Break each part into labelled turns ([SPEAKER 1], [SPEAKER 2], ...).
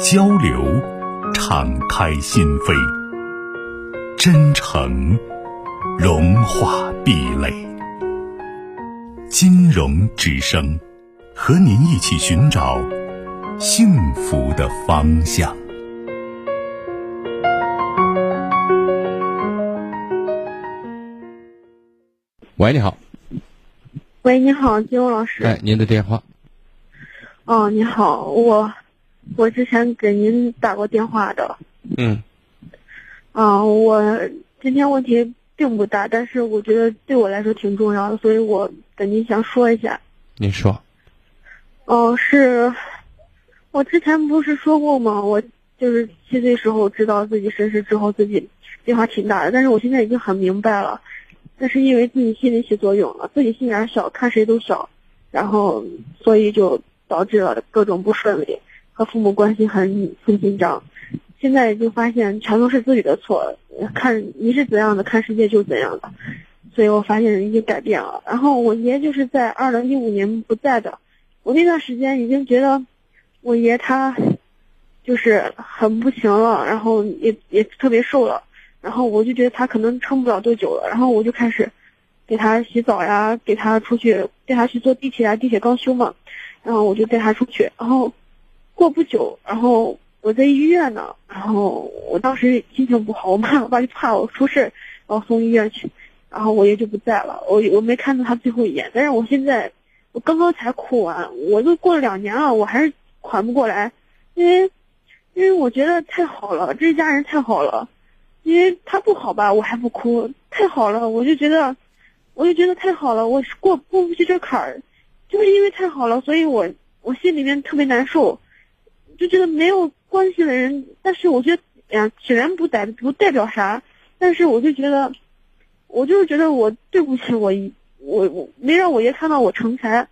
[SPEAKER 1] 交流，敞开心扉；真诚，融化壁垒。金融之声，和您一起寻找幸福的方向。
[SPEAKER 2] 喂，你好。
[SPEAKER 3] 喂，你好，金融老师。
[SPEAKER 2] 哎，您的电话。
[SPEAKER 3] 哦，你好，我。我之前给您打过电话的。
[SPEAKER 2] 嗯。
[SPEAKER 3] 啊，我今天问题并不大，但是我觉得对我来说挺重要的，所以我跟您想说一下。
[SPEAKER 2] 您说。
[SPEAKER 3] 哦，是，我之前不是说过吗？我就是七岁时候知道自己身世之后，自己变化挺大的，但是我现在已经很明白了，那是因为自己心理起作用了，自己心眼小，看谁都小，然后所以就导致了各种不顺利。和父母关系很很紧张，现在已经发现全都是自己的错。看你是怎样的，看世界就怎样的，所以我发现已经改变了。然后我爷就是在二零一五年不在的，我那段时间已经觉得我爷他就是很不行了，然后也也特别瘦了，然后我就觉得他可能撑不了多久了，然后我就开始给他洗澡呀，给他出去带他去坐地铁啊，地铁刚修嘛，然后我就带他出去，然后。过不久，然后我在医院呢，然后我当时心情不好，我妈我爸就怕我出事，然后送医院去，然后我爷就不在了，我我没看到他最后一眼，但是我现在我刚刚才哭完，我都过了两年了，我还是缓不过来，因为因为我觉得太好了，这一家人太好了，因为他不好吧，我还不哭，太好了，我就觉得我就觉得太好了，我过过不去这坎儿，就是因为太好了，所以我我心里面特别难受。就觉得没有关系的人，但是我觉得，哎呀，虽然不代不代表啥，但是我就觉得，我就是觉得我对不起我我我没让我爷看到我成才，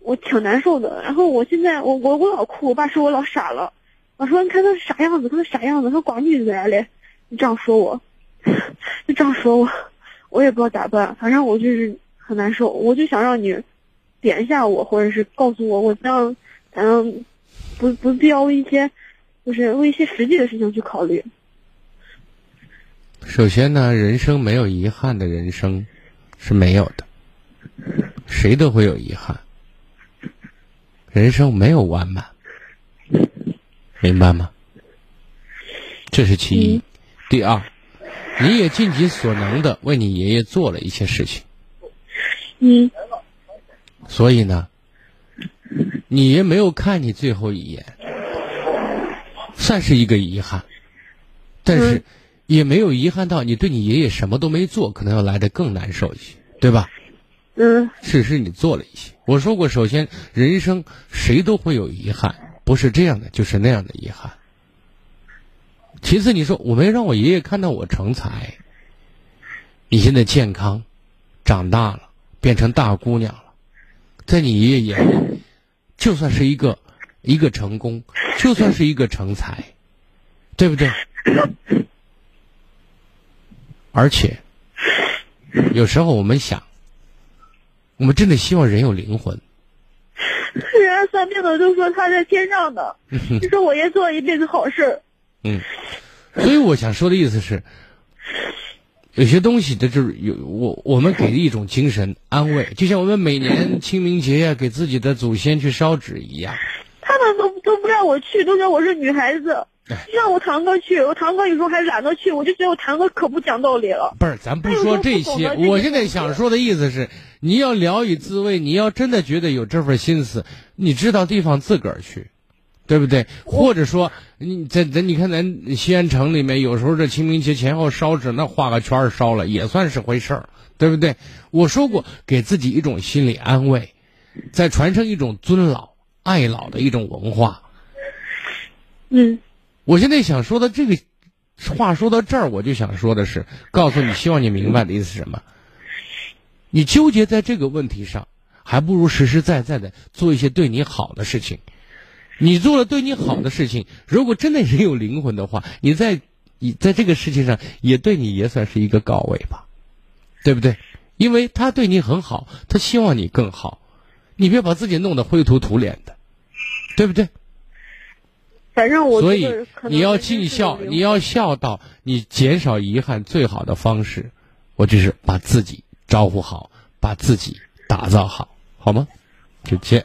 [SPEAKER 3] 我挺难受的。然后我现在我我我老哭，我爸说我老傻了，我说你看他啥样子，他啥样子，他寡女来嘞，你这样说我，就这样说我，我也不知道咋办，反正我就是很难受，我就想让你点一下我，或者是告诉我我怎样反正。不不必要为一些，就是为一些实际的事情去考虑。
[SPEAKER 2] 首先呢，人生没有遗憾的人生是没有的，谁都会有遗憾。人生没有完满，明白吗？这是其一。第二，你也尽己所能的为你爷爷做了一些事情。
[SPEAKER 3] 嗯。
[SPEAKER 2] 所以呢？你也没有看你最后一眼，算是一个遗憾，但是也没有遗憾到你对你爷爷什么都没做，可能要来的更难受一些，对吧？
[SPEAKER 3] 嗯。
[SPEAKER 2] 只是你做了一些。我说过，首先人生谁都会有遗憾，不是这样的就是那样的遗憾。其次，你说我没让我爷爷看到我成才，你现在健康，长大了，变成大姑娘了，在你爷爷眼里。就算是一个一个成功，就算是一个成才，对不对？而且，有时候我们想，我们真的希望人有灵魂。
[SPEAKER 3] 人家算命的都说他在天上呢，就说我爷做了一辈子好事。
[SPEAKER 2] 嗯，所以我想说的意思是。有些东西，的就是有我我们给的一种精神安慰，就像我们每年清明节呀，给自己的祖先去烧纸一样。
[SPEAKER 3] 他们都都不让我去，都说我是女孩子，让我堂哥去，我堂哥有时候还懒得去，我就觉得我堂哥可不讲道理了。
[SPEAKER 2] 不是，咱不说这些，我现在想说的意思是，你要聊以自慰，你要真的觉得有这份心思，你知道地方自个儿去。对不对？或者说，你在咱你看咱西安城里面，有时候这清明节前后烧纸，那画个圈烧了也算是回事儿，对不对？我说过，给自己一种心理安慰，再传承一种尊老爱老的一种文化。
[SPEAKER 3] 嗯，
[SPEAKER 2] 我现在想说的这个话说到这儿，我就想说的是，告诉你，希望你明白的意思是什么？你纠结在这个问题上，还不如实实在在的做一些对你好的事情。你做了对你好的事情，如果真的人有灵魂的话，你在你在这个世界上也对你也算是一个告慰吧，对不对？因为他对你很好，他希望你更好，你别把自己弄得灰头土脸的，对不对？
[SPEAKER 3] 反正我
[SPEAKER 2] 所以你要尽孝，你要孝道，你减少遗憾最好的方式，我就是把自己招呼好，把自己打造好，好吗？就见。